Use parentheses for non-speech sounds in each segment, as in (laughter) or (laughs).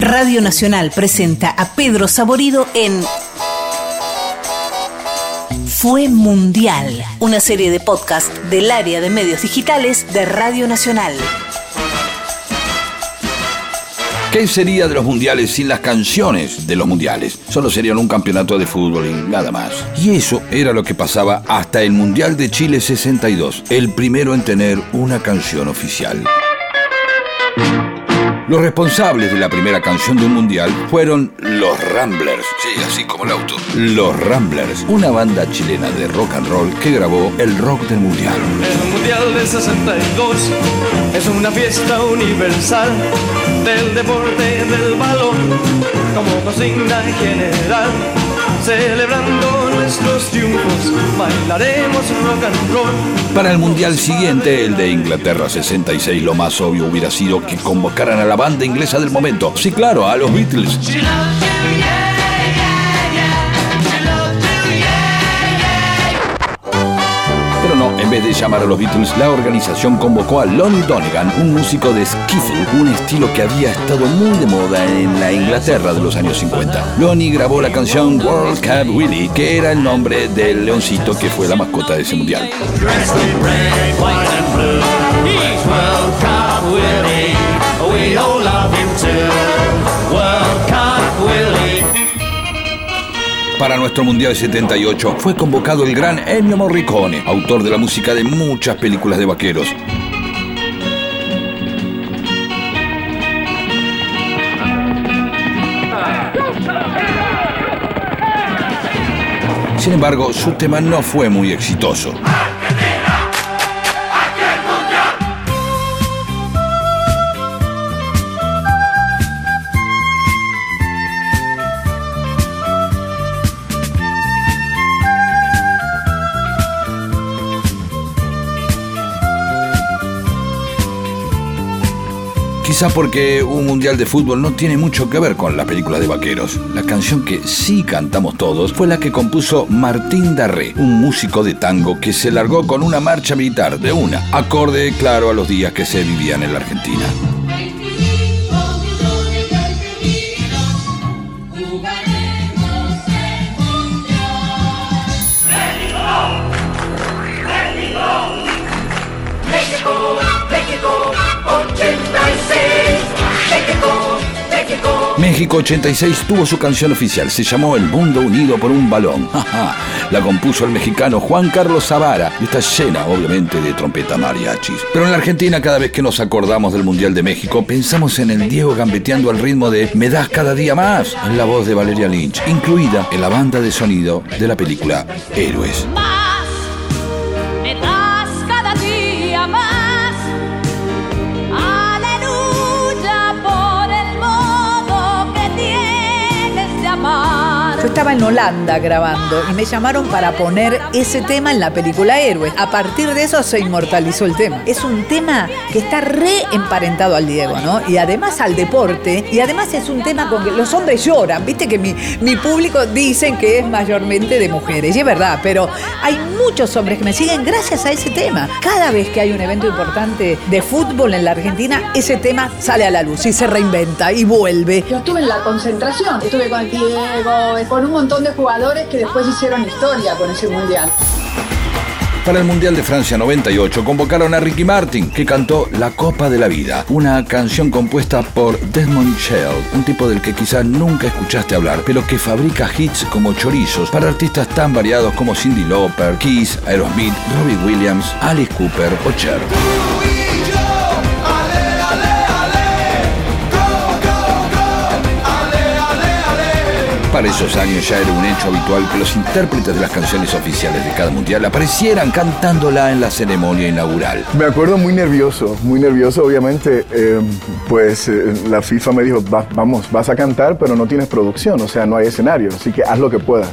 Radio Nacional presenta a Pedro Saborido en Fue Mundial, una serie de podcast del área de medios digitales de Radio Nacional. ¿Qué sería de los mundiales sin las canciones de los mundiales? Solo serían un campeonato de fútbol y nada más. Y eso era lo que pasaba hasta el Mundial de Chile 62, el primero en tener una canción oficial. Los responsables de la primera canción de un mundial fueron los Ramblers, sí, así como el auto. Los Ramblers, una banda chilena de rock and roll que grabó el rock del mundial. El mundial del 62 es una fiesta universal del deporte del balón como consigna general celebrando nuestros triunfos, bailaremos rock and roll. Para el mundial siguiente, el de Inglaterra 66, lo más obvio hubiera sido que convocaran a la banda inglesa del momento. Sí, claro, a los Beatles. Vez de llamar a los Beatles, la organización convocó a Lonnie Donegan, un músico de skiffle, un estilo que había estado muy de moda en la Inglaterra de los años 50. Lonnie grabó la canción World Cup Willie, que era el nombre del leoncito que fue la mascota de ese mundial. Para nuestro Mundial 78 fue convocado el gran Ennio Morricone, autor de la música de muchas películas de vaqueros. Sin embargo, su tema no fue muy exitoso. Quizá porque un mundial de fútbol no tiene mucho que ver con la película de vaqueros. La canción que sí cantamos todos fue la que compuso Martín Darré, un músico de tango que se largó con una marcha militar de una, acorde claro a los días que se vivían en la Argentina. México 86 tuvo su canción oficial, se llamó El Mundo Unido por un Balón. (laughs) la compuso el mexicano Juan Carlos Zavara y está llena, obviamente, de trompeta mariachis. Pero en la Argentina, cada vez que nos acordamos del Mundial de México, pensamos en el Diego gambeteando al ritmo de Me das cada día más, en la voz de Valeria Lynch, incluida en la banda de sonido de la película Héroes. Yo estaba en Holanda grabando y me llamaron para poner ese tema en la película Héroes. A partir de eso se inmortalizó el tema. Es un tema que está re emparentado al Diego, ¿no? Y además al deporte. Y además es un tema con que los hombres lloran. Viste que mi, mi público dicen que es mayormente de mujeres. Y es verdad, pero hay muchos hombres que me siguen gracias a ese tema. Cada vez que hay un evento importante de fútbol en la Argentina, ese tema sale a la luz y se reinventa y vuelve. Yo estuve en la concentración, estuve con Diego, con un montón de jugadores que después hicieron historia con ese mundial. Para el Mundial de Francia 98 convocaron a Ricky Martin, que cantó La Copa de la Vida, una canción compuesta por Desmond Shell, un tipo del que quizás nunca escuchaste hablar, pero que fabrica hits como chorizos para artistas tan variados como Cindy Lauper, Kiss, Aerosmith, Robbie Williams, Alice Cooper o Cher. Para esos años ya era un hecho habitual que los intérpretes de las canciones oficiales de cada mundial aparecieran cantándola en la ceremonia inaugural. Me acuerdo muy nervioso, muy nervioso obviamente, eh, pues eh, la FIFA me dijo, vamos, vas a cantar, pero no tienes producción, o sea, no hay escenario, así que haz lo que puedas.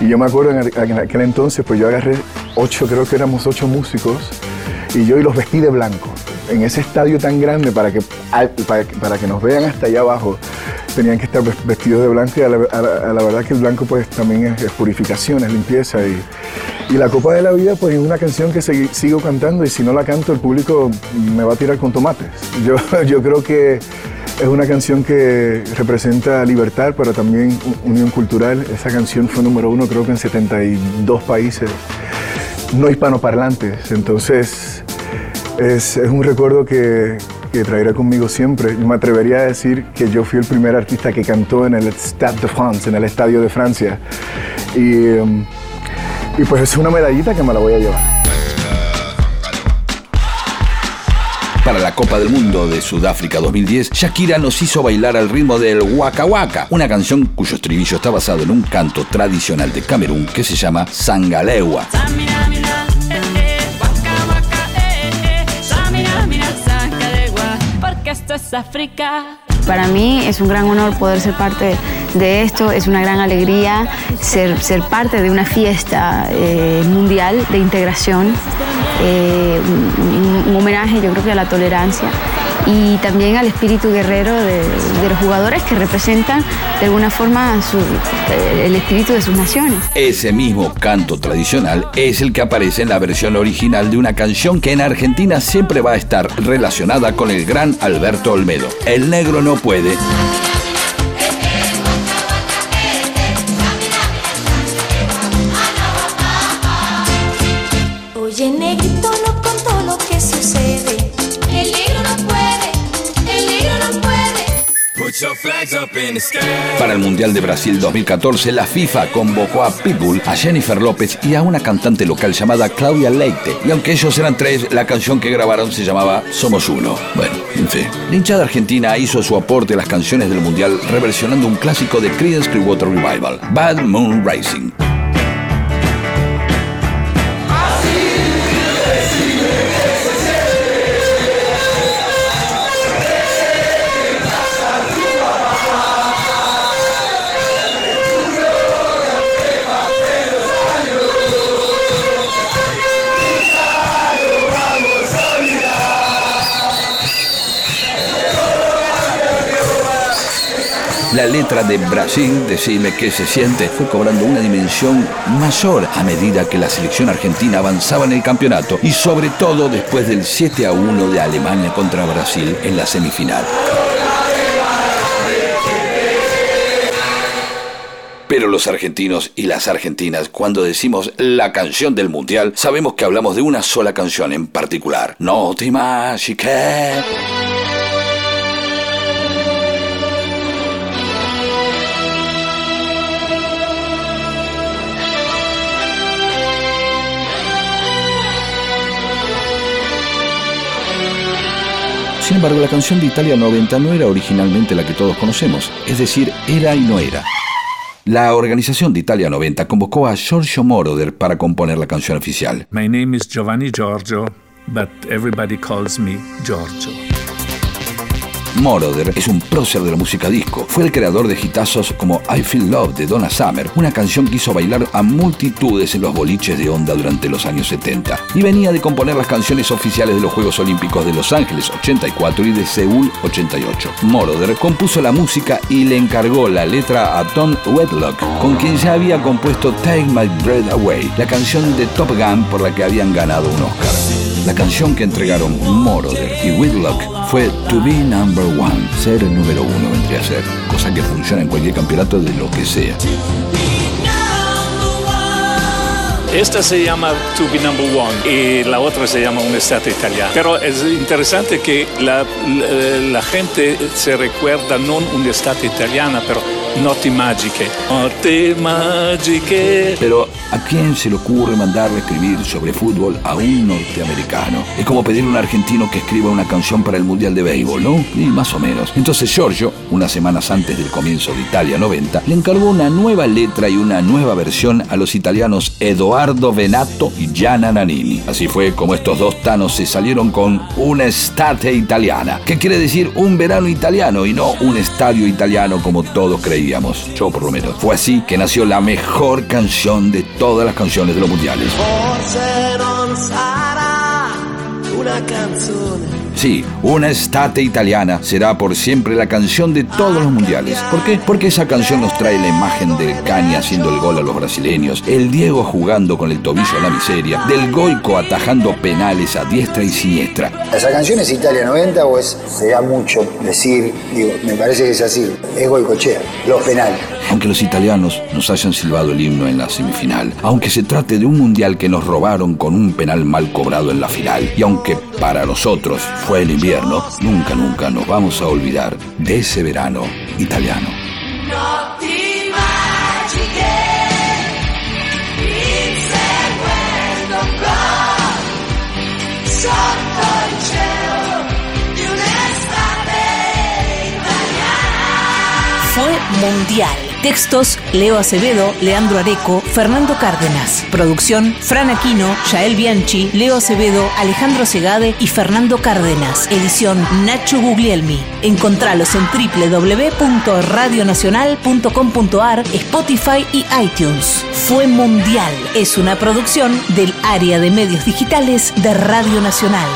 Y yo me acuerdo en, aquel entonces, pues yo agarré ocho, creo que éramos ocho músicos, y yo y los vestí de blanco en ese estadio tan grande para que, para que nos vean hasta allá abajo tenían que estar vestidos de blanco y a la, verdad que el blanco pues también es, purificación, es limpieza y, y, la Copa de la Vida pues es una canción que sigo cantando y si no la canto el público me va a tirar con tomates. (laughs) Yo, yo creo que Es una canción que representa libertad, pero también unión cultural. Esa canción fue número uno creo que en 72 países no hispanoparlantes. Entonces es, es un recuerdo que, que traeré conmigo siempre. Me atrevería a decir que yo fui el primer artista que cantó en el Stade de France, en el Estadio de Francia. Y, um, y pues es una medallita que me la voy a llevar. Para la Copa del Mundo de Sudáfrica 2010, Shakira nos hizo bailar al ritmo del Waka Waka, una canción cuyo estribillo está basado en un canto tradicional de Camerún que se llama Sangalewa. Para mí es un gran honor poder ser parte de esto, es una gran alegría ser, ser parte de una fiesta eh, mundial de integración, eh, un homenaje yo creo que a la tolerancia y también al espíritu guerrero de, los jugadores que representan de alguna forma su, eh, el espíritu de sus naciones. Ese mismo canto tradicional es el que aparece en la versión original de una canción que en Argentina siempre va a estar relacionada con el gran Alberto Olmedo. El negro no puede. Para el Mundial de Brasil 2014, la FIFA convocó a Pitbull, a Jennifer López y a una cantante local llamada Claudia Leite. Y aunque ellos eran tres, la canción que grabaron se llamaba Somos Uno. Bueno, en fin. La hinchada argentina hizo su aporte a las canciones del Mundial reversionando un clásico de Creedence Clearwater Revival, Bad Moon Rising. La letra de Brasil, Decime qué se siente, fue cobrando una dimensión mayor a medida que la selección argentina avanzaba en el campeonato y sobre todo después del 7 a 1 de Alemania contra Brasil en la semifinal. Pero los argentinos y las argentinas, cuando decimos la canción del mundial, sabemos que hablamos de una sola canción en particular. No te imagiques. Sin embargo, la canción de Italia 90 no era originalmente la que todos conocemos, es decir, era y no era. La organización de Italia 90 convocó a Giorgio Moroder para componer la canción oficial. My name is Giovanni Giorgio, but everybody calls me Giorgio. Moroder es un prócer de la música disco. Fue el creador de hitazos como I Feel Love de Donna Summer, una canción que hizo bailar a multitudes en los boliches de onda durante los años 70. Y venía de componer las canciones oficiales de los Juegos Olímpicos de Los Ángeles 84 y de Seúl 88. Moroder compuso la música y le encargó la letra a Tom Wedlock, con quien ya había compuesto Take My Breath Away, la canción de Top Gun por la que habían ganado un Oscar. La canción que entregaron Moroder y Whitlock fue To Be Number One, ser el número uno vendría a ser, cosa que funciona en cualquier campeonato de lo que sea. Esta se llama To Be Number One y la otra se llama Un Estate Italiano. Pero es interesante que la, la, gente se recuerda no un Estate Italiana, pero Notti Magiche. Notti Magiche. Pero ¿a quién se le ocurre mandarle escribir sobre fútbol a un norteamericano? Es como pedir a un argentino que escriba una canción para el Mundial de Béisbol, ¿no? Y más o menos. Entonces Giorgio, unas semanas antes del comienzo de Italia 90, le encargó una nueva letra y una nueva versión a los italianos Edoardo Venato y Gianna Nannini. Así fue como estos dos tanos se salieron con una estate italiana, que quiere decir un verano italiano y no un estadio italiano como todos creíamos yo por lo menos. Fue así que nació la mejor canción de todas las canciones de los mundiales. Sí, una estate italiana será por siempre la canción de todos los mundiales. ¿Por qué? Porque esa canción nos trae la imagen del Cani haciendo el gol a los brasileños, el Diego jugando con el tobillo a la miseria, del Goico atajando penales a diestra y siniestra. ¿Esa canción es Italia 90 o es, sería mucho decir, digo, me parece que es así, es Goicochea, los penales. Aunque los italianos nos hayan silbado el himno en la semifinal, aunque se trate de un mundial que nos robaron con un penal mal cobrado en la final, y aunque para nosotros fue el invierno, nunca, nunca nos vamos a olvidar de ese verano italiano. Fue mundial. Textos, Leo Acevedo, Leandro Areco, Fernando Cárdenas. Producción, Fran Aquino, Yael Bianchi, Leo Acevedo, Alejandro Segade y Fernando Cárdenas. Edición, Nacho Guglielmi. Encontralos en www.radionacional.com.ar, Spotify y iTunes. Fue mundial. Es una producción del área de medios digitales de Radio Nacional.